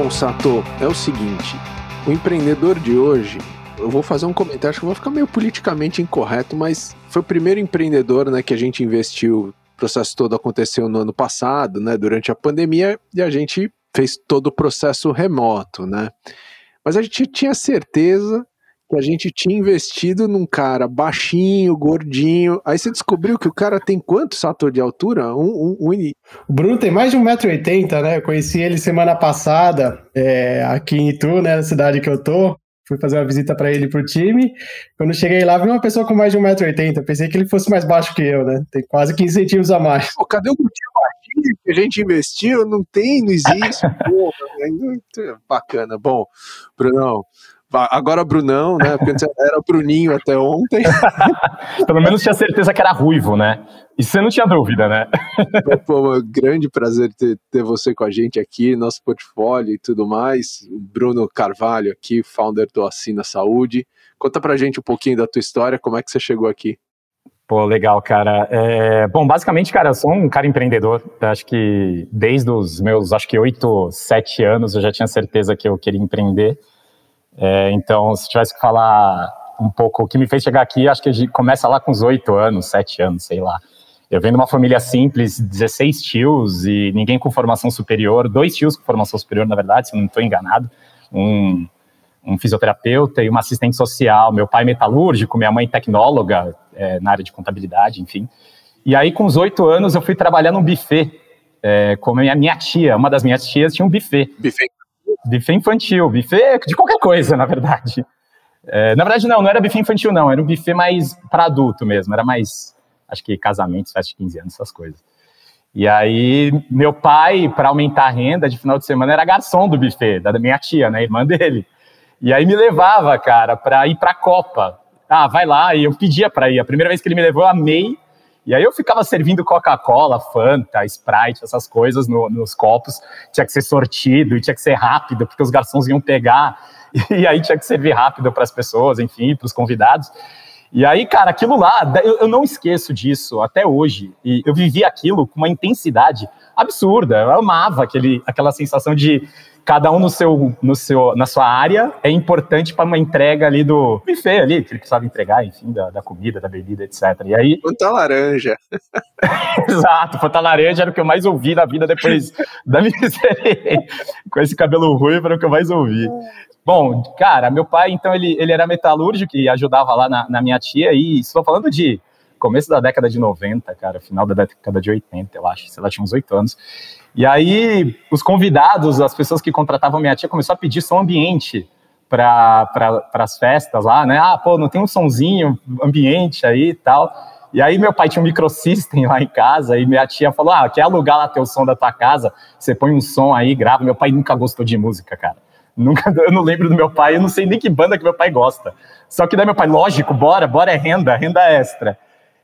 Bom, Sato, é o seguinte: o empreendedor de hoje, eu vou fazer um comentário, acho que vou ficar meio politicamente incorreto, mas foi o primeiro empreendedor né, que a gente investiu. O processo todo aconteceu no ano passado, né, durante a pandemia, e a gente fez todo o processo remoto, né? Mas a gente tinha certeza que a gente tinha investido num cara baixinho, gordinho. Aí você descobriu que o cara tem quanto, Sato, de altura? Um, um, um... O Bruno tem mais de 1,80m, né? Eu conheci ele semana passada é, aqui em Itu, né? Na cidade que eu tô. Fui fazer uma visita para ele pro time. Quando cheguei lá, vi uma pessoa com mais de 1,80m. Pensei que ele fosse mais baixo que eu, né? Tem quase 15 centímetros a mais. Pô, cadê o gordinho baixinho que a gente investiu? Não tem, não existe. Porra, né? bacana. Bom, Brunão, Agora Brunão, né? Porque era Bruninho até ontem. Pelo menos tinha certeza que era ruivo, né? E você não tinha dúvida, né? Pô, um grande prazer ter, ter você com a gente aqui, nosso portfólio e tudo mais. O Bruno Carvalho aqui, founder do Assina Saúde. Conta pra gente um pouquinho da tua história, como é que você chegou aqui? Pô, legal, cara. É, bom, basicamente, cara, eu sou um cara empreendedor. Acho que desde os meus, acho que oito, sete anos, eu já tinha certeza que eu queria empreender. É, então, se tivesse que falar um pouco o que me fez chegar aqui, acho que começa lá com os oito anos, sete anos, sei lá. Eu venho de uma família simples, 16 tios e ninguém com formação superior, dois tios com formação superior, na verdade, se não estou enganado, um, um, fisioterapeuta e uma assistente social, meu pai metalúrgico, minha mãe tecnóloga é, na área de contabilidade, enfim. E aí, com os oito anos, eu fui trabalhar num buffet, é, com a minha, minha tia, uma das minhas tias tinha um buffet. Buffet Buffet infantil, buffet de qualquer coisa, na verdade. É, na verdade, não, não era buffet infantil, não. Era um buffet mais para adulto mesmo. Era mais, acho que casamentos, festa de 15 anos, essas coisas. E aí, meu pai, para aumentar a renda de final de semana, era garçom do buffet, da minha tia, né, irmã dele. E aí me levava, cara, para ir para a Copa. Ah, vai lá. E eu pedia para ir. A primeira vez que ele me levou, eu amei. E aí eu ficava servindo Coca-Cola, Fanta, Sprite, essas coisas no, nos copos. Tinha que ser sortido e tinha que ser rápido, porque os garçons iam pegar. E aí tinha que servir rápido para as pessoas, enfim, para os convidados. E aí, cara, aquilo lá, eu, eu, não esqueço disso até hoje. E eu vivi aquilo com uma intensidade absurda. Eu amava aquele, aquela sensação de cada um no seu, no seu, na sua área é importante para uma entrega ali do buffet ali, que ele precisava entregar, enfim, da, da comida, da bebida, etc. E aí. Fanta laranja. Exato, Fanta laranja era o que eu mais ouvi na vida depois da minha experiência. Com esse cabelo ruivo era o que eu mais ouvi. Bom, cara, meu pai, então, ele, ele era metalúrgico e ajudava lá na, na minha tia, e estou falando de começo da década de 90, cara, final da década de 80, eu acho, sei lá, tinha uns oito anos. E aí, os convidados, as pessoas que contratavam minha tia, começou a pedir som ambiente para as festas lá, né? Ah, pô, não tem um sonzinho ambiente aí e tal. E aí, meu pai tinha um microsystem lá em casa e minha tia falou: Ah, quer alugar lá teu som da tua casa? Você põe um som aí, grava. Meu pai nunca gostou de música, cara. Nunca, eu não lembro do meu pai, eu não sei nem que banda que meu pai gosta. Só que daí meu pai, lógico, bora, bora é renda, renda extra.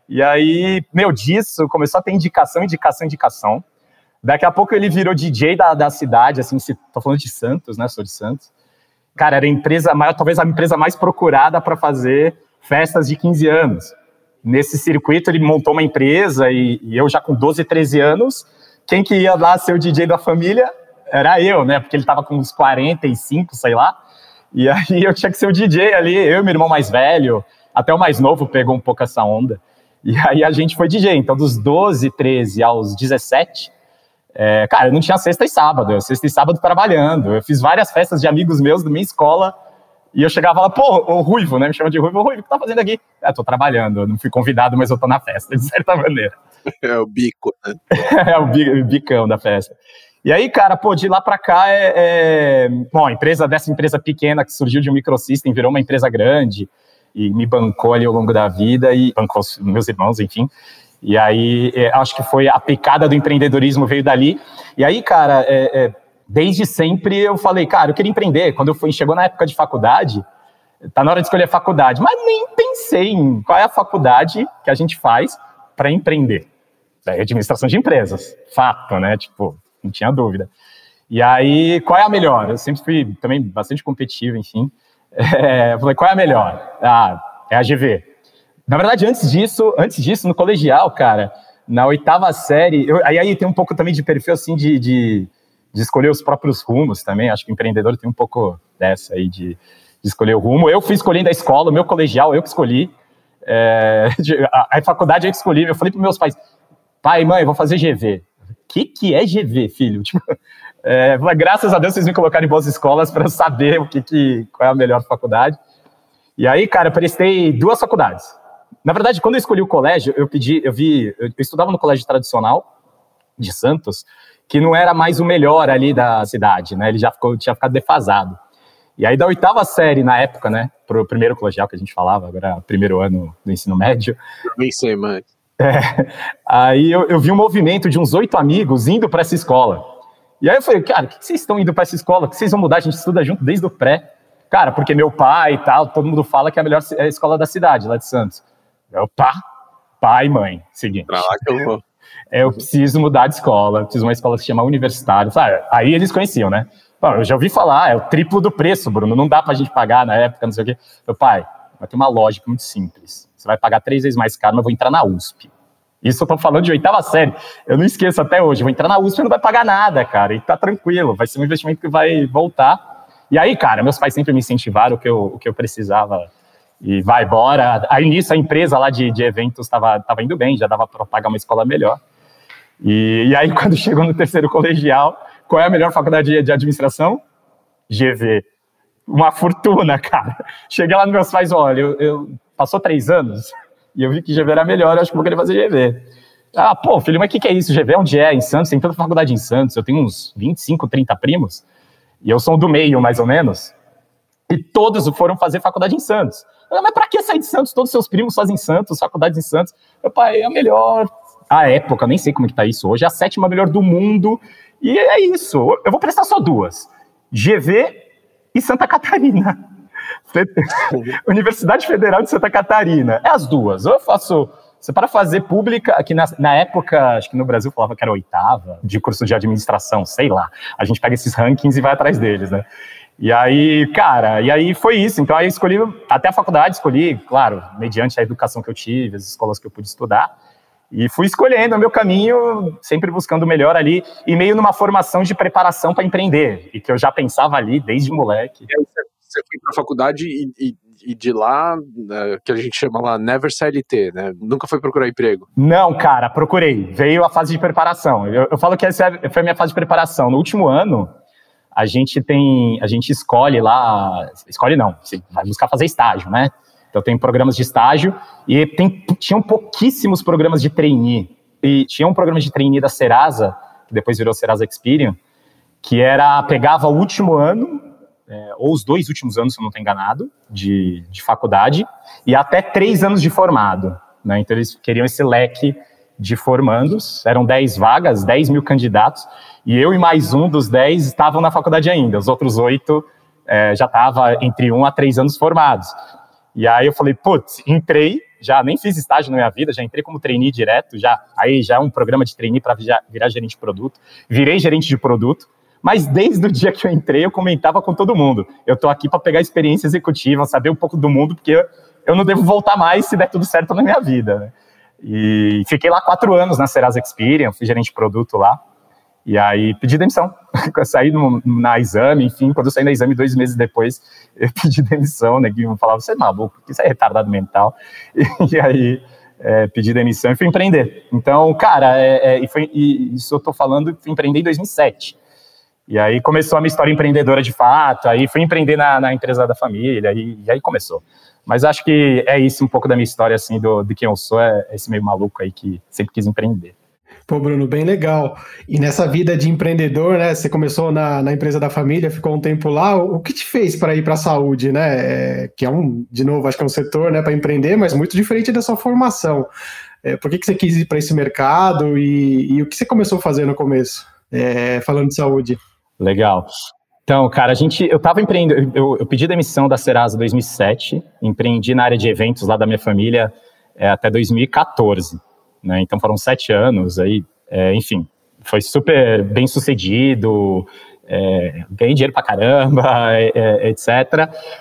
E aí, meu, disso começou a ter indicação, indicação, indicação. Daqui a pouco ele virou DJ da, da cidade, assim, se, tô falando de Santos, né? Sou de Santos. Cara, era a empresa talvez a empresa mais procurada para fazer festas de 15 anos. Nesse circuito, ele montou uma empresa e, e, eu já com 12, 13 anos, quem que ia lá ser o DJ da família era eu, né? Porque ele estava com uns 45, sei lá. E aí eu tinha que ser o DJ ali, eu e meu irmão mais velho, até o mais novo pegou um pouco essa onda. E aí a gente foi DJ. Então, dos 12, 13 aos 17, é, cara, eu não tinha sexta e sábado, eu sexta e sábado trabalhando. Eu fiz várias festas de amigos meus da minha escola e eu chegava lá, pô, o Ruivo, né? Me chama de Ruivo, o Ruivo, o que tá fazendo aqui? É, tô trabalhando, eu não fui convidado, mas eu tô na festa, de certa maneira. É o bico, né? é o bicão da festa. E aí, cara, pô, de lá para cá é, é, Bom, a empresa dessa empresa pequena que surgiu de um microsystem virou uma empresa grande e me bancou ali ao longo da vida e bancou meus irmãos, enfim. E aí, é, acho que foi a picada do empreendedorismo veio dali. E aí, cara, é, é, desde sempre eu falei, cara, eu queria empreender. Quando eu fui, chegou na época de faculdade, tá na hora de escolher a faculdade, mas nem pensei em qual é a faculdade que a gente faz para empreender. É administração de empresas, fato, né? Tipo, não tinha dúvida. E aí, qual é a melhor? Eu sempre fui também bastante competitivo, enfim. É, falei, qual é a melhor? Ah, é a GV. Na verdade, antes disso, antes disso, no colegial, cara, na oitava série, eu, aí, aí tem um pouco também de perfil assim de, de de escolher os próprios rumos também. Acho que empreendedor tem um pouco dessa aí de, de escolher o rumo. Eu fui escolhendo a escola, o meu colegial, eu que escolhi. É, a, a, faculdade eu que escolhi. Eu falei para meus pais, pai, mãe, eu vou fazer GV. O que, que é GV, filho? Tipo, é, graças a Deus vocês me colocaram em boas escolas para saber o que, que, qual é a melhor faculdade. E aí, cara, eu prestei duas faculdades. Na verdade, quando eu escolhi o colégio, eu pedi, eu vi, eu estudava no colégio tradicional de Santos, que não era mais o melhor ali da cidade, né? Ele já ficou, tinha ficado defasado. E aí, da oitava série, na época, né, pro primeiro colegial que a gente falava, agora primeiro ano do ensino médio. Nem sei mais. É, aí eu, eu vi um movimento de uns oito amigos indo para essa escola. E aí eu falei, cara, por que vocês estão indo para essa escola? que vocês vão mudar? A gente estuda junto desde o pré. Cara, porque meu pai e tal, todo mundo fala que é a melhor escola da cidade, lá de Santos. Eu, pá, pai e mãe, seguinte. Pra lá que eu vou. É, eu preciso mudar de escola, preciso de uma escola que se chama universitário. Aí eles conheciam, né? eu já ouvi falar, é o triplo do preço, Bruno, não dá pra gente pagar na época, não sei o quê. Meu pai, vai ter uma lógica muito simples. Você vai pagar três vezes mais caro, mas eu vou entrar na USP. Isso eu tô falando de oitava série. Eu não esqueço até hoje. Vou entrar na USP e não vai pagar nada, cara. E tá tranquilo. Vai ser um investimento que vai voltar. E aí, cara, meus pais sempre me incentivaram o que eu, o que eu precisava. E vai embora. Aí nisso a empresa lá de, de eventos estava tava indo bem, já dava para pagar uma escola melhor. E, e, aí, quando chegou no terceiro colegial, qual é a melhor faculdade de, de administração? GV. Uma fortuna, cara. Cheguei lá nos meus pais, olha, eu, eu passou três anos, e eu vi que GV era melhor, acho que vou querer fazer GV. Ah, pô, filho, mas o que, que é isso? GV onde é? Em Santos? Tem tanta faculdade em Santos. Eu tenho uns 25, 30 primos. E eu sou do meio, mais ou menos. E todos foram fazer faculdade em Santos. Ah, mas pra que sair de Santos? Todos os seus primos fazem Santos, faculdades em Santos. Meu pai, é a melhor. A época, nem sei como é que tá isso hoje, é a sétima melhor do mundo. E é isso. Eu vou prestar só duas: GV e Santa Catarina. Universidade Federal de Santa Catarina. É as duas. Ou eu faço. Você para fazer pública, aqui na, na, época, acho que no Brasil falava que era oitava, de curso de administração, sei lá. A gente pega esses rankings e vai atrás deles, né? E aí, cara, e aí foi isso. Então aí escolhi, até a faculdade escolhi, claro, mediante a educação que eu tive, as escolas que eu pude estudar. E fui escolhendo o meu caminho, sempre buscando o melhor ali, e meio numa formação de preparação para empreender, e que eu já pensava ali desde moleque você foi para a faculdade e, e, e, de lá, né, que a gente chama lá Never CLT, né? Nunca foi procurar emprego? Não, cara, procurei. Veio a fase de preparação. Eu, eu falo que essa foi a minha fase de preparação. No último ano, a gente tem, a gente escolhe lá, escolhe não, você vai buscar fazer estágio, né? Então tem programas de estágio e tem, tinham pouquíssimos programas de trainee. E tinha um programa de trainee da Serasa, que depois virou Serasa Experian, que era, pegava o último ano é, ou os dois últimos anos, se eu não estou enganado, de, de faculdade, e até três anos de formado. Né? Então, eles queriam esse leque de formandos, eram 10 vagas, 10 mil candidatos, e eu e mais um dos 10 estavam na faculdade ainda, os outros oito é, já estavam entre um a três anos formados. E aí eu falei, putz, entrei, já nem fiz estágio na minha vida, já entrei como trainee direto, já aí já é um programa de trainee para virar gerente de produto, virei gerente de produto, mas desde o dia que eu entrei, eu comentava com todo mundo. Eu tô aqui para pegar experiência executiva, saber um pouco do mundo, porque eu, não devo voltar mais se der tudo certo na minha vida. Né? E fiquei lá quatro anos na Serasa Experian, fui gerente de produto lá. E aí pedi demissão. eu saí no, na exame, enfim, quando eu saí na exame, dois meses depois, eu pedi demissão, né? Que falava, você é maluco, isso é retardado mental. E, e aí é, pedi demissão e fui empreender. Então, cara, é, é, e, foi, e isso eu tô falando, fui empreender em 2007. E aí começou a minha história empreendedora de fato, aí fui empreender na, na empresa da família, e, e, aí começou. Mas acho que é isso um pouco da minha história, assim, do, de quem eu sou, é esse meio maluco aí que sempre quis empreender. Pô, Bruno, bem legal. E nessa vida de empreendedor, né? Você começou na, na empresa da família, ficou um tempo lá. O que te fez para ir para a saúde, né? É, que é um, de novo, acho que é um setor, né, para empreender, mas muito diferente da sua formação. É, por que, que você quis ir para esse mercado e, e, o que você começou a fazer no começo, é, falando de saúde? Legal. Então, cara, a gente, eu estava empreendendo, eu, eu, pedi demissão da Serasa em 2007, empreendi na área de eventos lá da minha família é, até 2014, né? Então foram sete anos aí, é, enfim, foi super bem sucedido, é, ganhei dinheiro pra caramba, é, é, etc.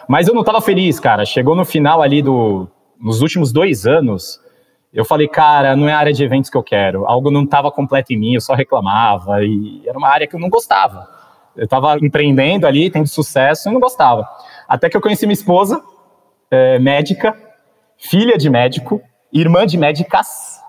Mas eu não estava feliz, cara. Chegou no final ali do, nos últimos dois anos, eu falei, cara, não é a área de eventos que eu quero. Algo não estava completo em mim, eu só reclamava e era uma área que eu não gostava. Eu estava empreendendo ali, tendo sucesso e não gostava. Até que eu conheci minha esposa, é, médica, filha de médico, irmã de médicas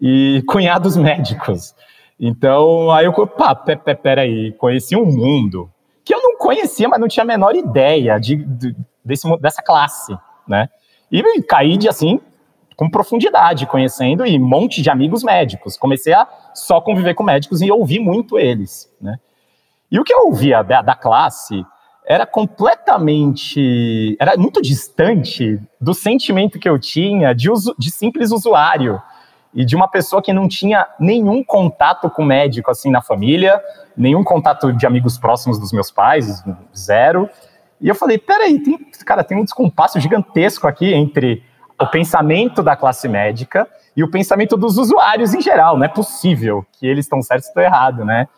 e cunhados médicos. Então, aí eu, pá, peraí, conheci um mundo que eu não conhecia, mas não tinha a menor ideia de, de desse, dessa classe, né? E caí de assim, com profundidade, conhecendo e monte de amigos médicos. Comecei a só conviver com médicos e ouvir muito eles, né? E o que eu ouvia da, da classe era completamente, era muito distante do sentimento que eu tinha de, uso, de simples usuário e de uma pessoa que não tinha nenhum contato com médico assim na família, nenhum contato de amigos próximos dos meus pais, zero. E eu falei, peraí, tem, cara, tem um descompasso gigantesco aqui entre o pensamento da classe médica e o pensamento dos usuários em geral. Não é possível que eles estão certos estão errados, né?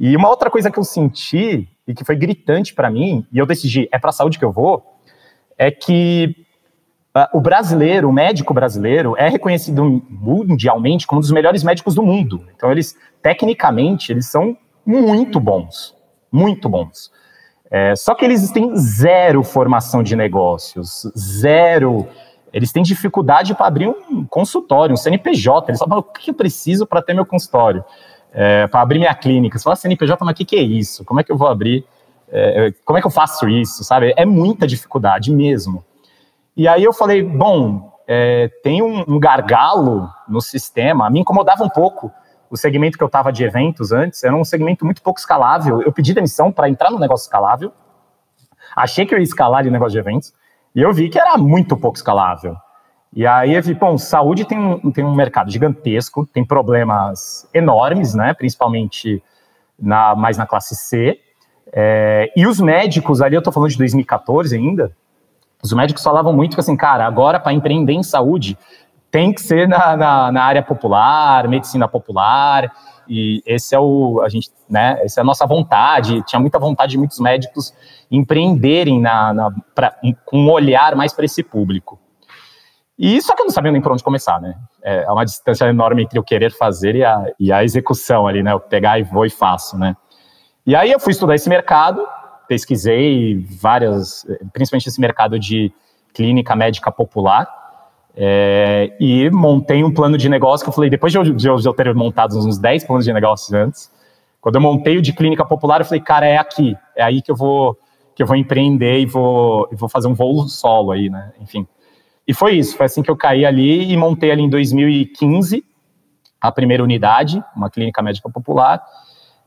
E uma outra coisa que eu senti e que foi gritante para mim, e eu decidi, é para a saúde que eu vou, é que uh, o brasileiro, o médico brasileiro, é reconhecido mundialmente como um dos melhores médicos do mundo. Então, eles, tecnicamente, eles são muito bons, muito bons. É, só que eles têm zero formação de negócios, zero eles têm dificuldade para abrir um consultório, um CNPJ. Eles falam, o que eu preciso para ter meu consultório? É, para abrir minha clínica. Você fala CNPJ, mas o que, que é isso? Como é que eu vou abrir? É, como é que eu faço isso? Sabe? É muita dificuldade mesmo. E aí eu falei, bom, é, tem um, um, gargalo no sistema. Me incomodava um pouco o segmento que eu estava de eventos antes. Era um segmento muito pouco escalável. Eu pedi demissão para entrar no negócio escalável. Achei que eu ia escalar de negócio de eventos. E eu vi que era muito pouco escalável. E aí bom, saúde tem um, tem um mercado gigantesco, tem problemas enormes, né? Principalmente na, mais na classe C. É, e os médicos, ali eu tô falando de 2014 ainda, os médicos falavam muito que assim, cara, agora para empreender em saúde tem que ser na, na, na, área popular, medicina popular, e esse é o, a gente, né, essa é a nossa vontade, tinha muita vontade de muitos médicos empreenderem na, na pra, com um olhar mais para esse público. E só que eu não sabia nem por onde começar, né? É, é uma distância enorme entre o querer fazer e a, e a execução ali, né? Eu pegar e vou e faço, né? E aí eu fui estudar esse mercado, pesquisei várias, principalmente esse mercado de clínica médica popular, é, e montei um plano de negócio que eu falei, depois de eu, de eu ter montado uns 10 planos de negócios antes, quando eu montei o de clínica popular, eu falei, cara, é aqui, é aí que eu vou que eu vou empreender e vou, e vou fazer um voo solo aí, né? Enfim. E foi isso, foi assim que eu caí ali e montei ali em 2015 a primeira unidade, uma clínica médica popular.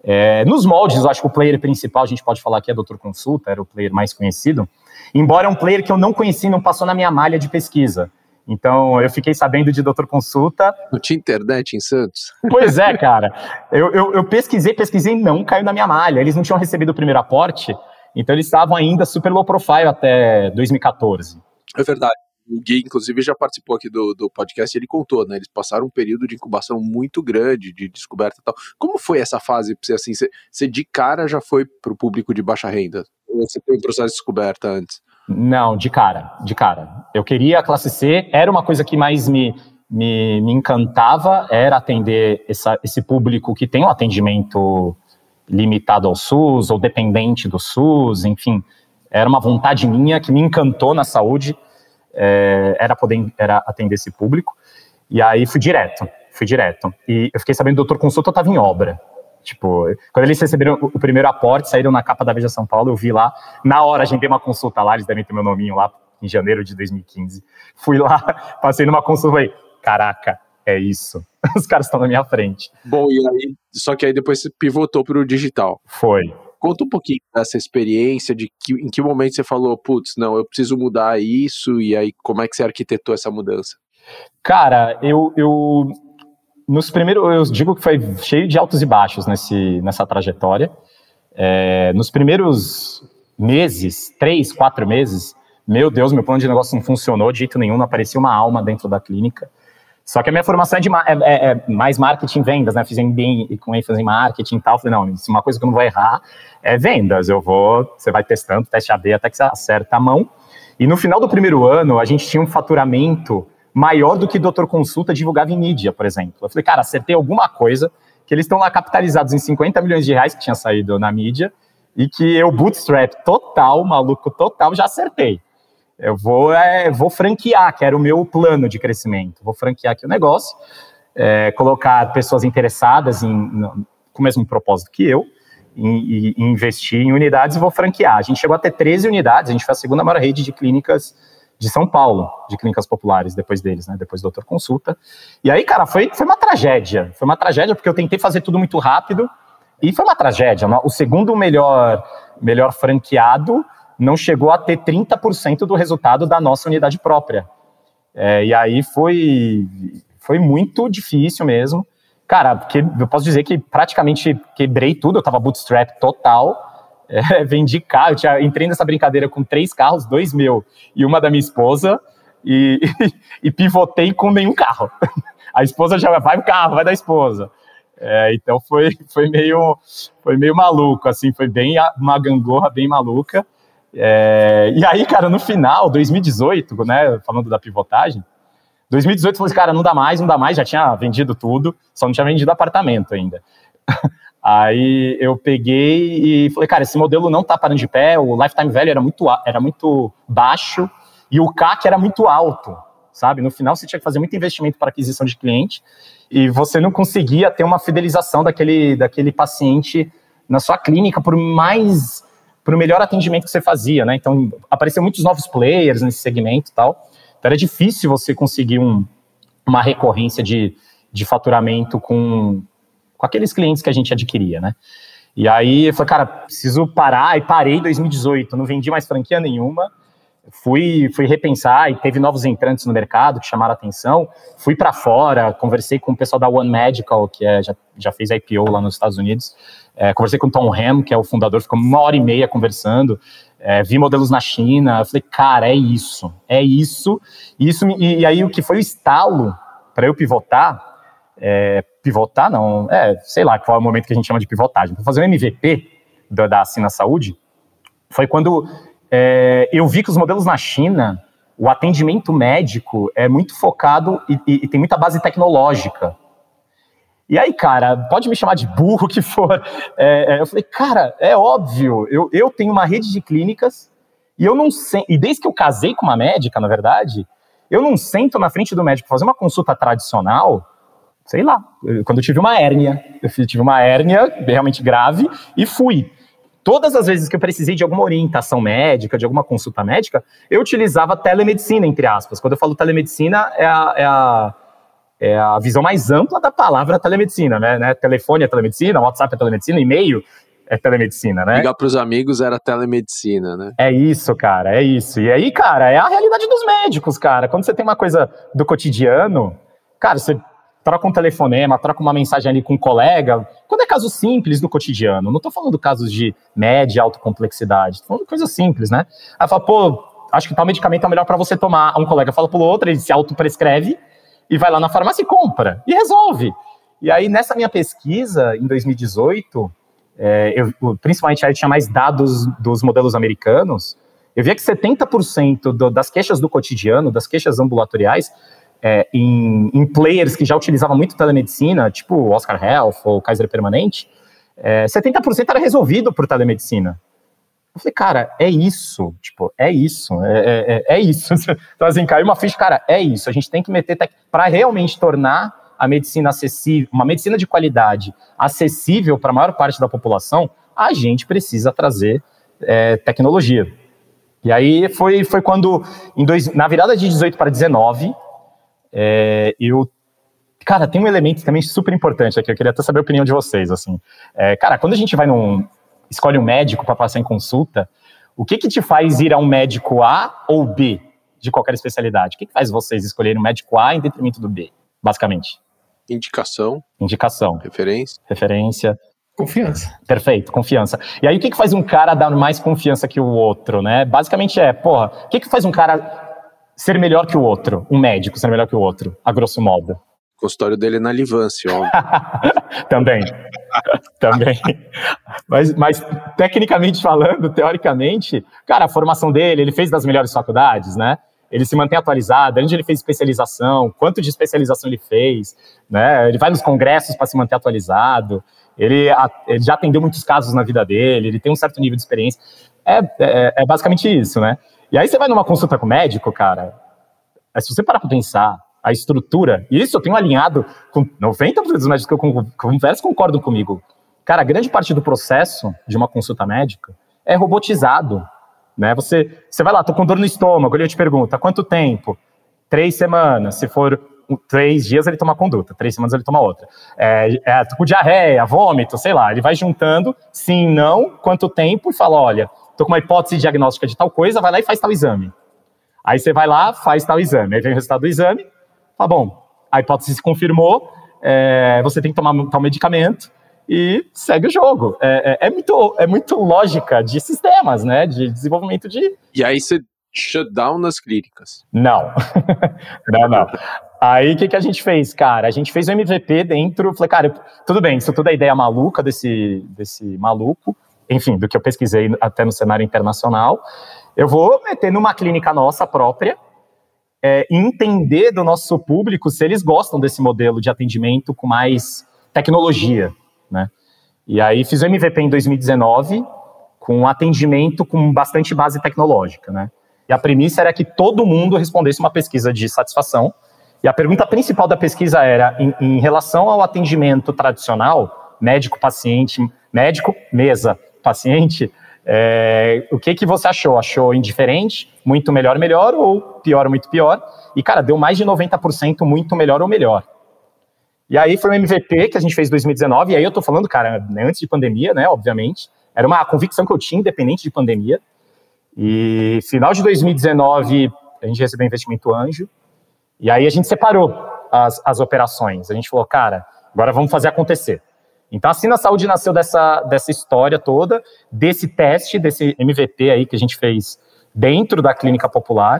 É, nos moldes, eu acho que o player principal, a gente pode falar que é Doutor Consulta, era o player mais conhecido, embora é um player que eu não conheci, não passou na minha malha de pesquisa. Então, eu fiquei sabendo de Doutor Consulta. Não tinha internet em Santos? Pois é, cara. Eu, eu, eu pesquisei, pesquisei, não caiu na minha malha. Eles não tinham recebido o primeiro aporte, então eles estavam ainda super low profile até 2014. É verdade. O Gui, inclusive, já participou aqui do, do podcast e ele contou, né? Eles passaram um período de incubação muito grande, de descoberta e tal. Como foi essa fase? Você, assim, você, você de cara já foi para o público de baixa renda? Ou você teve um processo de descoberta antes? Não, de cara, de cara. Eu queria a classe C, era uma coisa que mais me, me, me encantava, era atender essa, esse público que tem um atendimento limitado ao SUS ou dependente do SUS, enfim, era uma vontade minha que me encantou na saúde, é, era poder era atender esse público, e aí fui direto, fui direto. E eu fiquei sabendo que o doutor consulta estava em obra. Tipo, quando eles receberam o primeiro aporte, saíram na capa da Veja São Paulo, eu vi lá, na hora a gente deu uma consulta lá, eles devem ter meu nominho lá, em janeiro de 2015. Fui lá, passei numa consulta e falei, caraca, é isso. Os caras estão na minha frente. Bom, e aí, só que aí depois você pivotou para o digital. Foi. Conta um pouquinho dessa experiência, de que, em que momento você falou, putz, não, eu preciso mudar isso, e aí como é que você arquitetou essa mudança? Cara, eu, eu nos primeiros, eu digo que foi cheio de altos e baixos nesse, nessa trajetória. É, nos primeiros meses, três, quatro meses, meu Deus, meu plano de negócio não funcionou de jeito nenhum, não aparecia uma alma dentro da clínica. Só que a minha formação é, de, é, é, é mais marketing e vendas, né? Fiz MBA com ênfase em marketing e tal. Falei, não, uma coisa que eu não vou errar é vendas. Eu vou, você vai testando, teste AB até que você acerta a mão. E no final do primeiro ano, a gente tinha um faturamento maior do que Doutor Consulta divulgava em mídia, por exemplo. Eu falei, cara, acertei alguma coisa, que eles estão lá capitalizados em 50 milhões de reais que tinha saído na mídia, e que eu, bootstrap total, maluco total, já acertei. Eu vou, é, vou franquear, que era o meu plano de crescimento. Vou franquear aqui o negócio, é, colocar pessoas interessadas em, no, com o mesmo propósito que eu, e, investir em unidades e vou franquear. A gente chegou a ter 13 unidades, a gente foi a segunda maior rede de clínicas de São Paulo, de clínicas populares, depois deles, né? Depois do Doutor Consulta. E aí, cara, foi, foi uma tragédia. Foi uma tragédia porque eu tentei fazer tudo muito rápido e foi uma tragédia. O segundo melhor, melhor franqueado não chegou a ter 30% do resultado da nossa unidade própria. É, e aí foi, foi muito difícil mesmo. Cara, porque eu posso dizer que praticamente quebrei tudo, eu tava bootstrap total. É, vendi carro, tinha, entrei nessa brincadeira com três carros, dois meu e uma da minha esposa, e, e, e pivotei com nenhum carro. A esposa já vai o carro, vai da esposa. É, então foi, foi, meio, foi meio maluco, assim, foi bem uma gangorra bem maluca. É, e aí, cara, no final, 2018, né, falando da pivotagem, 2018 eu falei assim, cara, não dá mais, não dá mais, já tinha vendido tudo, só não tinha vendido apartamento ainda. Aí eu peguei e falei, cara, esse modelo não tá parando de pé, o lifetime value era muito, era muito baixo e o CAC era muito alto, sabe? No final você tinha que fazer muito investimento para aquisição de cliente e você não conseguia ter uma fidelização daquele, daquele paciente na sua clínica por mais, por melhor atendimento que você fazia, né? Então apareceram muitos novos players nesse segmento e tal. Então era difícil você conseguir um, uma recorrência de, de faturamento com, com aqueles clientes que a gente adquiria, né? E aí eu falei, cara, preciso parar, e parei em 2018, não vendi mais franquia nenhuma, fui, fui repensar e teve novos entrantes no mercado que chamaram atenção, fui para fora, conversei com o pessoal da One Medical, que é, já, já fez IPO lá nos Estados Unidos, é, conversei com o Tom Ham, que é o fundador, ficou uma hora e meia conversando, é, vi modelos na China, falei, cara, é isso, é isso. E, isso, e, e aí o que foi o estalo para eu pivotar, é, pivotar não, é, sei lá qual é o momento que a gente chama de pivotagem, para fazer um MVP da, da Assina Saúde, foi quando é, eu vi que os modelos na China, o atendimento médico é muito focado e, e, e tem muita base tecnológica. E aí, cara, pode me chamar de burro que for. É, é, eu falei, cara, é óbvio, eu, eu tenho uma rede de clínicas e eu não sei. E desde que eu casei com uma médica, na verdade, eu não sento na frente do médico fazer uma consulta tradicional, sei lá, quando eu tive uma hérnia. Eu tive uma hérnia realmente grave e fui. Todas as vezes que eu precisei de alguma orientação médica, de alguma consulta médica, eu utilizava telemedicina, entre aspas. Quando eu falo telemedicina, é a, é a é a visão mais ampla da palavra telemedicina, né? né? Telefone é telemedicina, WhatsApp é telemedicina, e-mail é telemedicina, né? Ligar para os amigos era telemedicina, né? É isso, cara, é isso. E aí, cara, é a realidade dos médicos, cara. Quando você tem uma coisa do cotidiano, cara, você troca um telefonema, troca uma mensagem ali com um colega. Quando é caso simples do cotidiano, não tô falando casos de média, alta complexidade, tô falando coisa simples, né? Aí fala, pô, acho que tal medicamento é melhor para você tomar. Um colega fala pro outro, ele se autoprescreve e vai lá na farmácia e compra, e resolve. E aí, nessa minha pesquisa, em 2018, é, eu, principalmente aí tinha mais dados dos modelos americanos, eu via que 70% do, das queixas do cotidiano, das queixas ambulatoriais, é, em, em, players que já utilizavam muito telemedicina, tipo Oscar Health ou Kaiser Permanente, é, 70% era resolvido por telemedicina. Eu falei, cara, é isso, tipo, é isso, é, é, é, é isso. Então, assim, caiu uma ficha, cara, é isso. A gente tem que meter para realmente tornar a medicina acessível, uma medicina de qualidade acessível para a maior parte da população, a gente precisa trazer é, tecnologia. E aí foi, foi quando, dois, na virada de 18 para 19, é, eu Cara, tem um elemento também super importante aqui, eu queria até saber a opinião de vocês, assim. É, cara, quando a gente vai num, escolhe um médico para passar em consulta, o que que te faz ir a um médico A ou B de qualquer especialidade? O que, que faz vocês escolherem um médico A em detrimento do B, basicamente? Indicação. Indicação. Referência. Referência. Confiança. Perfeito, confiança. E aí, o que, que faz um cara dar mais confiança que o outro, né? Basicamente é, porra, o que, que faz um cara ser melhor que o outro? Um médico ser melhor que o outro, a grosso modo? O consultório dele é na Livance, óbvio. Também. Também. Mas, mas, tecnicamente falando, teoricamente, cara, a formação dele, ele fez das melhores faculdades, né? ele se mantém atualizado, onde ele fez especialização, quanto de especialização ele fez, né? Ele vai nos congressos para se manter atualizado, ele, ele, já atendeu muitos casos na vida dele, ele tem um certo nível de experiência. É, é, é basicamente isso, né? E aí você vai numa consulta com o médico, cara, se você parar para pensar, a estrutura, e isso eu tenho alinhado com 90% dos médicos que eu converso concordam comigo. Cara, grande parte do processo de uma consulta médica é robotizado. Né? Você, você vai lá, tô com dor no estômago, ele te pergunta, quanto tempo? Três semanas. Se for três dias, ele toma conduta, três semanas ele toma outra. É, é, com diarreia, vômito, sei lá. Ele vai juntando sim, não, quanto tempo, e fala: olha, tô com uma hipótese diagnóstica de tal coisa, vai lá e faz tal exame. Aí você vai lá, faz tal exame. Aí vem o resultado do exame, tá bom, a hipótese se confirmou, é, você tem que tomar tal medicamento e segue o jogo. É, é, é, muito, é muito lógica de sistemas, né? De desenvolvimento de. E aí você shutdown nas clínicas. Não. não, não. Aí o que, que a gente fez, cara? A gente fez o MVP dentro. Falei, cara, tudo bem, isso tudo é ideia maluca desse, desse maluco, enfim, do que eu pesquisei até no cenário internacional. Eu vou meter numa clínica nossa própria, é, entender do nosso público se eles gostam desse modelo de atendimento com mais tecnologia, né? E aí fiz o MVP em 2019 com um atendimento com bastante base tecnológica, né? E a premissa era que todo mundo respondesse uma pesquisa de satisfação. E a pergunta principal da pesquisa era em, em relação ao atendimento tradicional, médico-paciente, médico-mesa, paciente, é, o que, que você achou? Achou indiferente, muito melhor, melhor, ou pior, muito pior? E, cara, deu mais de 90% muito melhor ou melhor. E aí foi o MVP que a gente fez em 2019, e aí eu tô falando, cara, né, antes de pandemia, né, obviamente, era uma convicção que eu tinha, independente de pandemia. E final de 2019, a gente recebeu investimento anjo, e aí a gente separou as, as operações. A gente falou, cara, agora vamos fazer acontecer. Então, a Sina Saúde nasceu dessa, dessa história toda, desse teste, desse MVP aí que a gente fez dentro da clínica popular.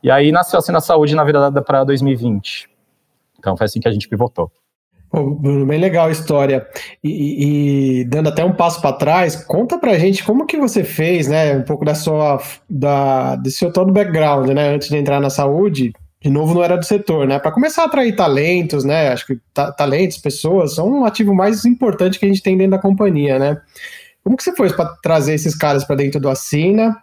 E aí nasceu a Sina Saúde na virada para 2020. Então, foi assim que a gente pivotou. Bruno, bem legal a história. E, e, dando até um passo para trás, conta pra gente como que você fez, né? Um pouco da sua, da, desse seu todo background, né? Antes de entrar na saúde, de novo não era do setor, né? Para começar a atrair talentos, né? Acho que ta talentos, pessoas, são um ativo mais importante que a gente tem dentro da companhia, né? Como que você foi para trazer esses caras para dentro do Assina?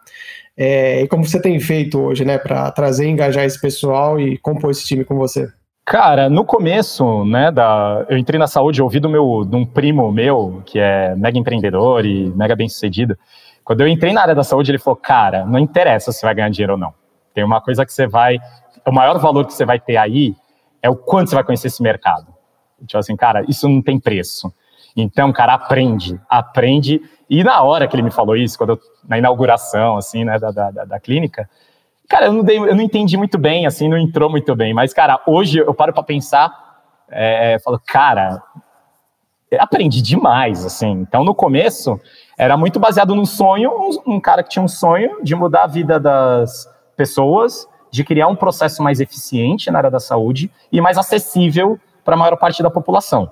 É, e como você tem feito hoje, né, para trazer engajar esse pessoal e compor esse time com você? Cara, no começo, né, da, eu entrei na saúde, ouvi do meu, de um primo meu, que é mega empreendedor e mega bem sucedido. Quando eu entrei na área da saúde, ele falou, cara, não interessa se vai ganhar dinheiro ou não. Tem uma coisa que você vai o maior valor que você vai ter aí é o quanto você vai conhecer esse mercado. Tipo assim, cara, isso não tem preço. Então, cara, aprende, aprende. E na hora que ele me falou isso, quando eu, na inauguração, assim, né, da, da, da clínica, cara, eu não, dei, eu não entendi muito bem, assim, não entrou muito bem. Mas, cara, hoje eu paro para pensar, é, falo, cara, aprendi demais, assim. Então, no começo, era muito baseado num sonho, um, um cara que tinha um sonho de mudar a vida das pessoas de criar um processo mais eficiente na área da saúde e mais acessível para a maior parte da população.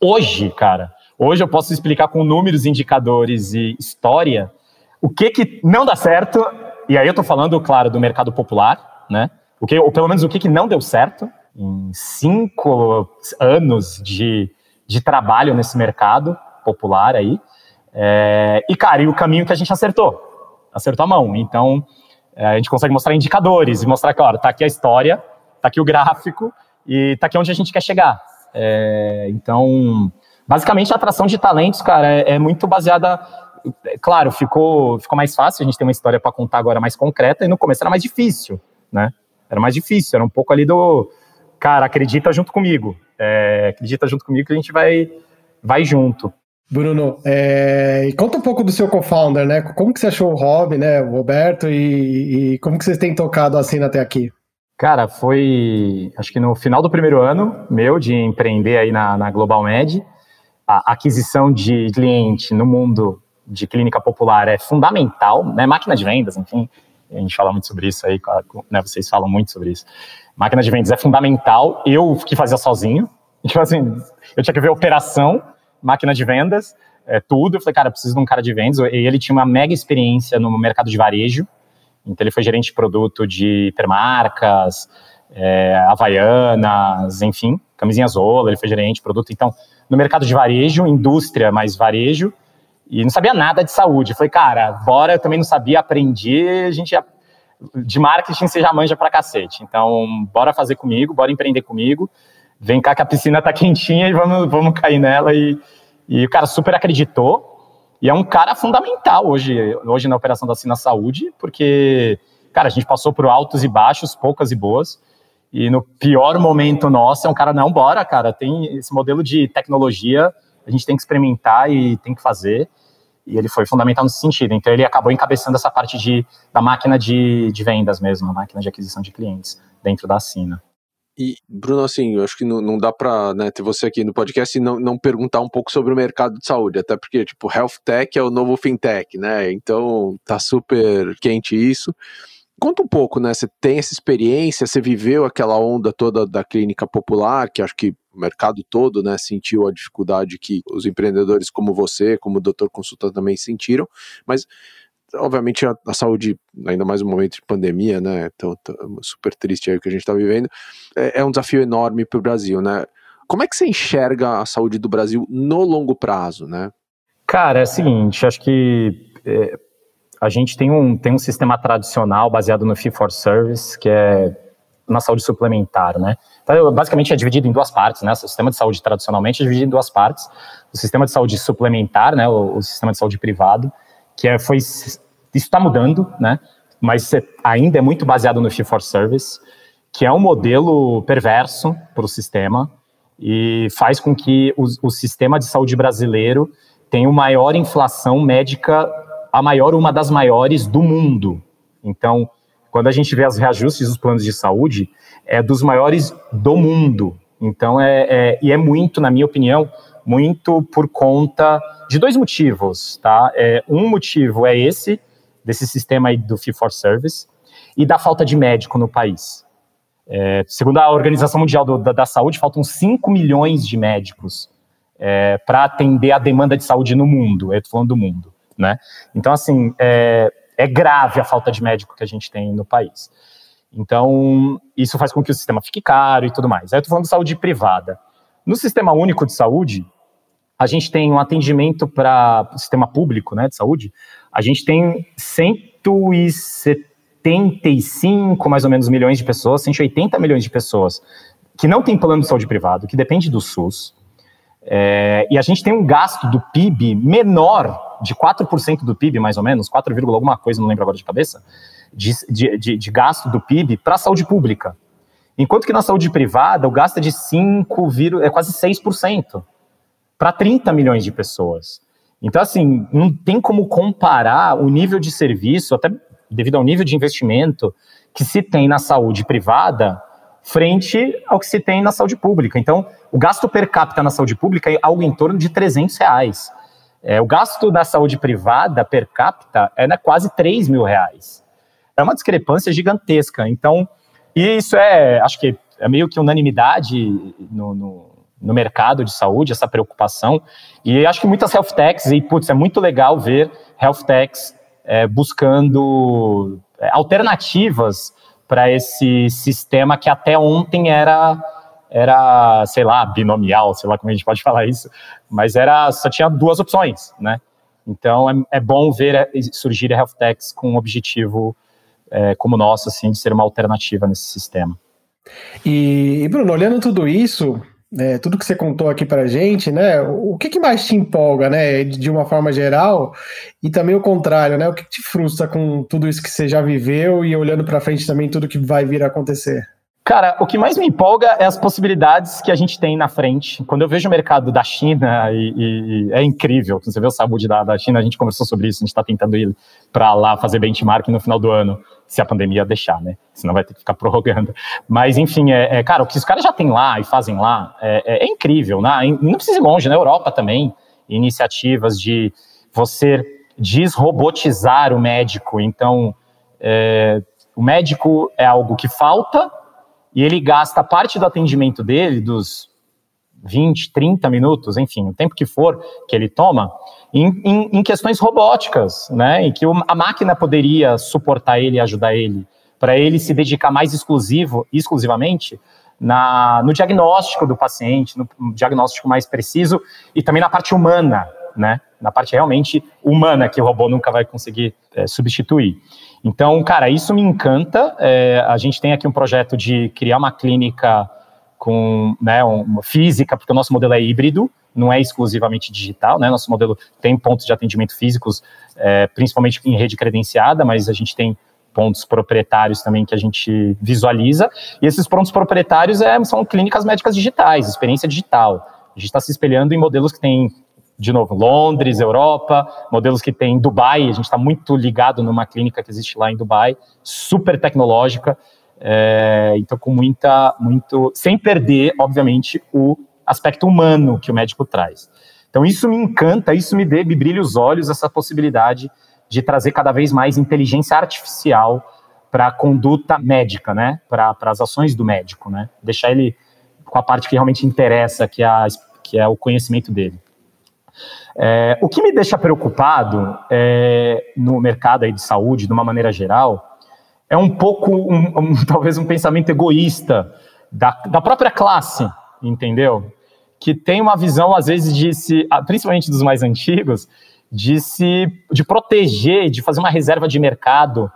Hoje, cara, hoje eu posso explicar com números, indicadores e história o que que não dá certo, e aí eu estou falando, claro, do mercado popular, né? O que, ou pelo menos o que, que não deu certo em cinco anos de, de trabalho nesse mercado popular aí. É, e, cara, e o caminho que a gente acertou? Acertou a mão. Então, é, a gente consegue mostrar indicadores e mostrar que, olha, tá aqui a história, tá aqui o gráfico e tá aqui onde a gente quer chegar. É, então, basicamente, a atração de talentos, cara, é, é muito baseada. Claro, ficou, ficou mais fácil, a gente tem uma história para contar agora mais concreta, e no começo era mais difícil, né? Era mais difícil, era um pouco ali do. Cara, acredita junto comigo. É, acredita junto comigo que a gente vai, vai junto. Bruno, é, conta um pouco do seu co-founder, né? Como que você achou o Rob, né, o Roberto, e, e como que vocês têm tocado a cena até aqui? Cara, foi, acho que no final do primeiro ano meu de empreender aí na, na Global Med, a aquisição de cliente no mundo de clínica popular é fundamental, né? Máquina de vendas, enfim, a gente fala muito sobre isso aí, né? Vocês falam muito sobre isso. Máquina de vendas é fundamental. Eu que fazia sozinho, tipo assim, eu tinha que ver operação máquina de vendas, é, tudo. Eu falei, cara, preciso de um cara de vendas. E ele tinha uma mega experiência no mercado de varejo. Então ele foi gerente de produto de hipermarcas, é, Havaianas, enfim, camisinha Zola, ele foi gerente de produto. Então, no mercado de varejo, indústria mais varejo, e não sabia nada de saúde. Falei, cara, bora, eu também não sabia, aprendi, a gente de marketing você já manja pra cacete. Então, bora fazer comigo, bora empreender comigo. Vem cá que a piscina tá quentinha e vamos, vamos cair nela. E, e o cara super acreditou. E é um cara fundamental hoje, hoje na operação da Sina Saúde, porque, cara, a gente passou por altos e baixos, poucas e boas. E no pior momento nosso é um cara, não, bora, cara, tem esse modelo de tecnologia, a gente tem que experimentar e tem que fazer. E ele foi fundamental nesse sentido. Então ele acabou encabeçando essa parte de, da máquina de, de vendas mesmo, a máquina de aquisição de clientes dentro da Sina. E, Bruno, assim, eu acho que não, não dá para né, ter você aqui no podcast e não, não perguntar um pouco sobre o mercado de saúde, até porque, tipo, Health Tech é o novo FinTech, né? Então tá super quente isso. Conta um pouco, né? Você tem essa experiência, você viveu aquela onda toda da clínica popular, que acho que o mercado todo, né, sentiu a dificuldade que os empreendedores como você, como o Doutor Consulta também sentiram, mas obviamente a, a, saúde, ainda mais no momento de pandemia, né, então, super triste aí o que a gente está vivendo, é, é, um desafio enorme para o Brasil, né? Como é que você enxerga a saúde do Brasil no longo prazo, né? Cara, é o seguinte, acho que é, a gente tem um, tem um sistema tradicional baseado no fee for service, que é na saúde suplementar, né? Então, basicamente é dividido em duas partes, né? O sistema de saúde tradicionalmente é dividido em duas partes. O sistema de saúde suplementar, né? O, o sistema de saúde privado, que é, foi isso está mudando, né? Mas ainda é muito baseado no fee for service, que é um modelo perverso para o sistema e faz com que o, o sistema de saúde brasileiro tenha uma maior inflação médica a maior, uma das maiores do mundo. Então, quando a gente vê os reajustes dos planos de saúde, é dos maiores do mundo. Então, é, é, e é muito, na minha opinião, muito por conta de dois motivos, tá? É, um motivo é esse, desse sistema aí do fee for service, e da falta de médico no país. É, segundo a Organização Mundial do, da, da, Saúde, faltam 5 milhões de médicos é, para atender a demanda de saúde no mundo. Eu estou falando do mundo né? Então, assim, é, é grave a falta de médico que a gente tem no país. Então, isso faz com que o sistema fique caro e tudo mais. Aí eu estou falando de saúde privada. No Sistema Único de Saúde, a gente tem um atendimento para o sistema público né, de saúde, a gente tem 175, mais ou menos, milhões de pessoas, 180 milhões de pessoas que não tem plano de saúde privado, que depende do SUS, é, e a gente tem um gasto do PIB menor de 4% do PIB, mais ou menos, 4, alguma coisa, não lembro agora de cabeça, de, de, de gasto do PIB para a saúde pública. Enquanto que na saúde privada, o gasto é de 5, é quase 6% para 30 milhões de pessoas. Então, assim, não tem como comparar o nível de serviço, até devido ao nível de investimento que se tem na saúde privada, frente ao que se tem na saúde pública. Então, o gasto per capita na saúde pública é algo em torno de 300 reais. É, o gasto da saúde privada per capita é né, quase 3 mil reais. É uma discrepância gigantesca. Então, e isso é, acho que é meio que unanimidade no, no, no mercado de saúde, essa preocupação. E acho que muitas health techs, e putz, é muito legal ver health techs é, buscando é, alternativas para esse sistema que até ontem era era, sei lá, binomial, sei lá como a gente pode falar isso, mas era só tinha duas opções, né? Então é, é bom ver é, surgir a health techs com um objetivo é, como o nosso, assim, de ser uma alternativa nesse sistema. E, Bruno, olhando tudo isso, é, tudo que você contou aqui para gente, né? O que, que, mais te empolga, né? De uma forma geral, e também o contrário, né? O que, te frustra com tudo isso que você já viveu e olhando para frente também tudo que vai vir a acontecer? Cara, o que mais me empolga é as possibilidades que a gente tem na frente. Quando eu vejo o mercado da China, e, e é incrível. Você vê o saúde da, da China, a gente conversou sobre isso, a gente está tentando ir para lá fazer benchmark no final do ano, se a pandemia deixar, né? Senão vai ter que ficar prorrogando. Mas, enfim, é, é cara, o que os caras já têm lá e fazem lá é, é, é incrível. Né? Não precisa ir longe, na Europa também, iniciativas de você desrobotizar o médico. Então, é, o médico é algo que falta e ele gasta parte do atendimento dele, dos 20, 30 minutos, enfim, o tempo que for que ele toma, em, em, em questões robóticas, né, em que a máquina poderia suportar ele e ajudar ele, para ele se dedicar mais exclusivo, exclusivamente na, no diagnóstico do paciente, no diagnóstico mais preciso e também na parte humana, né, na parte realmente humana que o robô nunca vai conseguir é, substituir. Então, cara, isso me encanta. É, a gente tem aqui um projeto de criar uma clínica com né, uma física, porque o nosso modelo é híbrido, não é exclusivamente digital, né? Nosso modelo tem pontos de atendimento físicos, é, principalmente em rede credenciada, mas a gente tem pontos proprietários também que a gente visualiza. E esses pontos proprietários é, são clínicas médicas digitais, experiência digital. A gente está se espelhando em modelos que têm de novo, Londres, Europa, modelos que tem em Dubai, a gente está muito ligado numa clínica que existe lá em Dubai, super tecnológica, é, então com muita, muito, sem perder, obviamente, o aspecto humano que o médico traz. Então isso me encanta, isso me, dê, me brilha os olhos, essa possibilidade de trazer cada vez mais inteligência artificial para a conduta médica, né, para as ações do médico, né, deixar ele com a parte que realmente interessa, que é, a, que é o conhecimento dele. É, o que me deixa preocupado é, no mercado aí de saúde, de uma maneira geral, é um pouco, um, um, talvez um pensamento egoísta da, da própria classe, entendeu? Que tem uma visão, às vezes, de se, principalmente dos mais antigos, de se de proteger, de fazer uma reserva de mercado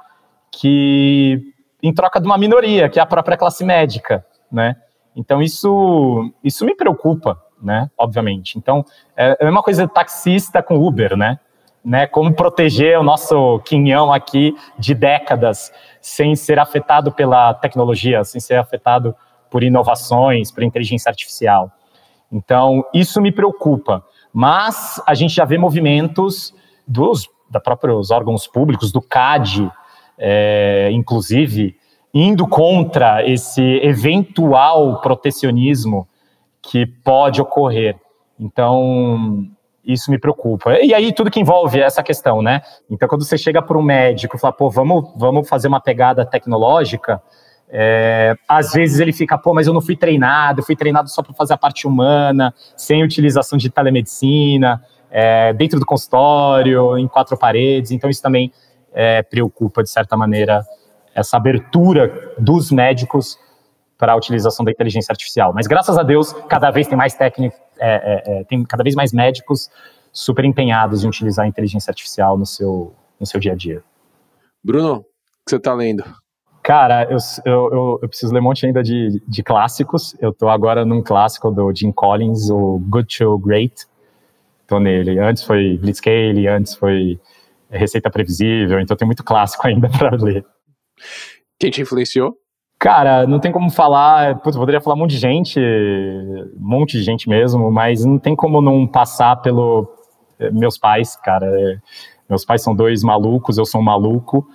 que em troca de uma minoria, que é a própria classe médica, né? Então isso isso me preocupa, né? Obviamente. Então, é, é a mesma coisa de taxista com Uber, né? né? Como proteger o nosso quinhão aqui de décadas sem ser afetado pela tecnologia, sem ser afetado por inovações, por inteligência artificial. Então, isso me preocupa. Mas a gente já vê movimentos dos da próprios órgãos públicos, do CAD, é, inclusive, indo contra esse eventual protecionismo que pode ocorrer. Então, isso me preocupa. E aí, tudo que envolve essa questão, né? Então, quando você chega para um médico e fala, pô, vamos, vamos fazer uma pegada tecnológica, é, às vezes ele fica, pô, mas eu não fui treinado, eu fui treinado só para fazer a parte humana, sem utilização de telemedicina, é, dentro do consultório, em quatro paredes. Então, isso também é, preocupa, de certa maneira, essa abertura dos médicos para a utilização da inteligência artificial. Mas graças a Deus, cada vez tem mais técnicos, é, é, é, tem cada vez mais médicos super empenhados em utilizar a inteligência artificial no seu, no seu dia a dia. Bruno, o que você está lendo? Cara, eu, eu, eu, preciso ler um monte ainda de, de clássicos. Eu estou agora num clássico do Jim Collins, o Good to Great. Estou nele. Antes foi Blitzscaling, antes foi Receita Previsível, então tem muito clássico ainda para ler. Quem te influenciou? Cara, não tem como falar. Putz, poderia falar um monte de gente, um monte de gente mesmo, mas não tem como não passar pelo. Eh, meus pais, cara. Meus pais são dois malucos, eu sou um maluco.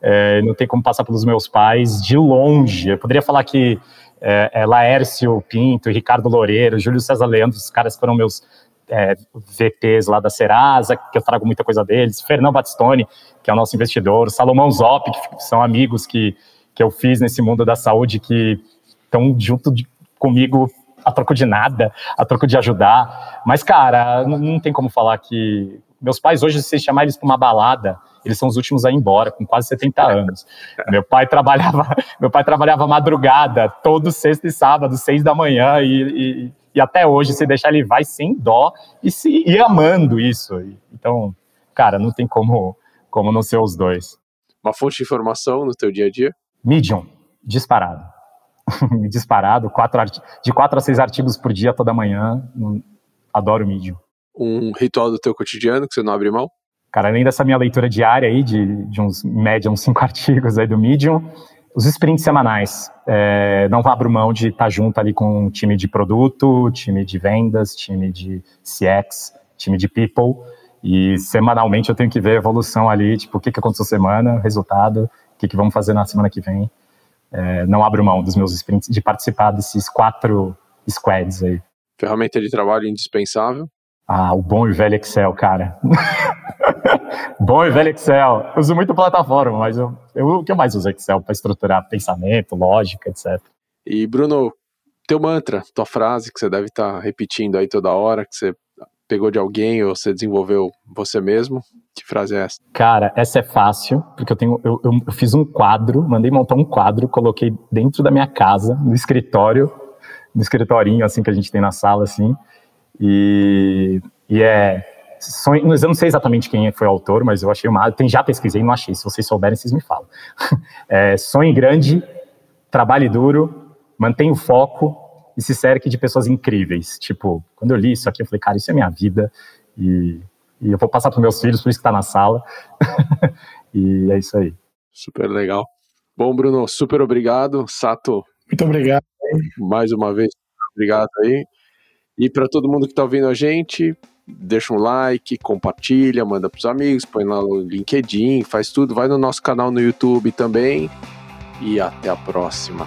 é, não tem como passar pelos meus pais de longe. Eu poderia falar que é, é, Laércio Pinto, Ricardo Loureiro, Júlio César Leandro, os caras foram meus é, VPs lá da Serasa, que eu trago muita coisa deles. Fernão Batistoni, que é o nosso investidor. Salomão Zop, que são amigos que que eu fiz nesse mundo da saúde que estão junto de, comigo a troco de nada, a troco de ajudar. Mas, cara, não, não tem como falar que. Meus pais, hoje, se chamar eles para uma balada, eles são os últimos a ir embora, com quase 70 anos. meu pai trabalhava, meu pai trabalhava madrugada, todo sexta e sábado, seis da manhã, e, e, e até hoje, se deixar ele vai sem dó e se e amando isso. Então, cara, não tem como, como não ser os dois. Uma fonte de informação no teu dia a dia? Medium, disparado. disparado, quatro de quatro a seis artigos por dia, toda manhã. Adoro Medium. Um ritual do teu cotidiano que você não abre mão? Cara, além dessa minha leitura diária aí, de, de uns, média, uns cinco artigos aí do Medium, os sprints semanais. É, não abro mão de estar junto ali com um time de produto, time de vendas, time de CX, time de people. E semanalmente eu tenho que ver a evolução ali, tipo, o que, que aconteceu semana, resultado, o que, que vamos fazer na semana que vem. É, não abro mão dos meus sprints, de participar desses quatro squads aí. Ferramenta de trabalho indispensável? Ah, o bom e velho Excel, cara. bom e velho Excel. Eu uso muito plataforma, mas eu, eu, o que eu mais uso é Excel para estruturar pensamento, lógica, etc. E, Bruno, teu mantra, tua frase que você deve estar tá repetindo aí toda hora, que você pegou de alguém ou você desenvolveu você mesmo. Que frase é essa? Cara, essa é fácil, porque eu tenho eu, eu, fiz um quadro, mandei montar um quadro, coloquei dentro da minha casa, no escritório, no escritorinho assim que a gente tem na sala assim. E, e é sonho, eu não sei exatamente quem foi o autor, mas eu achei uma. Tem, já pesquisei, não achei. Se vocês souberem, vocês me falam. É, grande, trabalhe duro, mantenha o foco e se cerque de pessoas incríveis. Tipo, quando eu li isso aqui, eu falei, cara, isso é minha vida e, e eu vou passar para meus filhos, por isso que está na sala. e é isso aí. Super legal. Bom, Bruno, super obrigado. Sato. Muito obrigado. Mais uma vez, obrigado aí. E para todo mundo que está ouvindo a gente, deixa um like, compartilha, manda para os amigos, põe lá no LinkedIn, faz tudo. Vai no nosso canal no YouTube também. E até a próxima.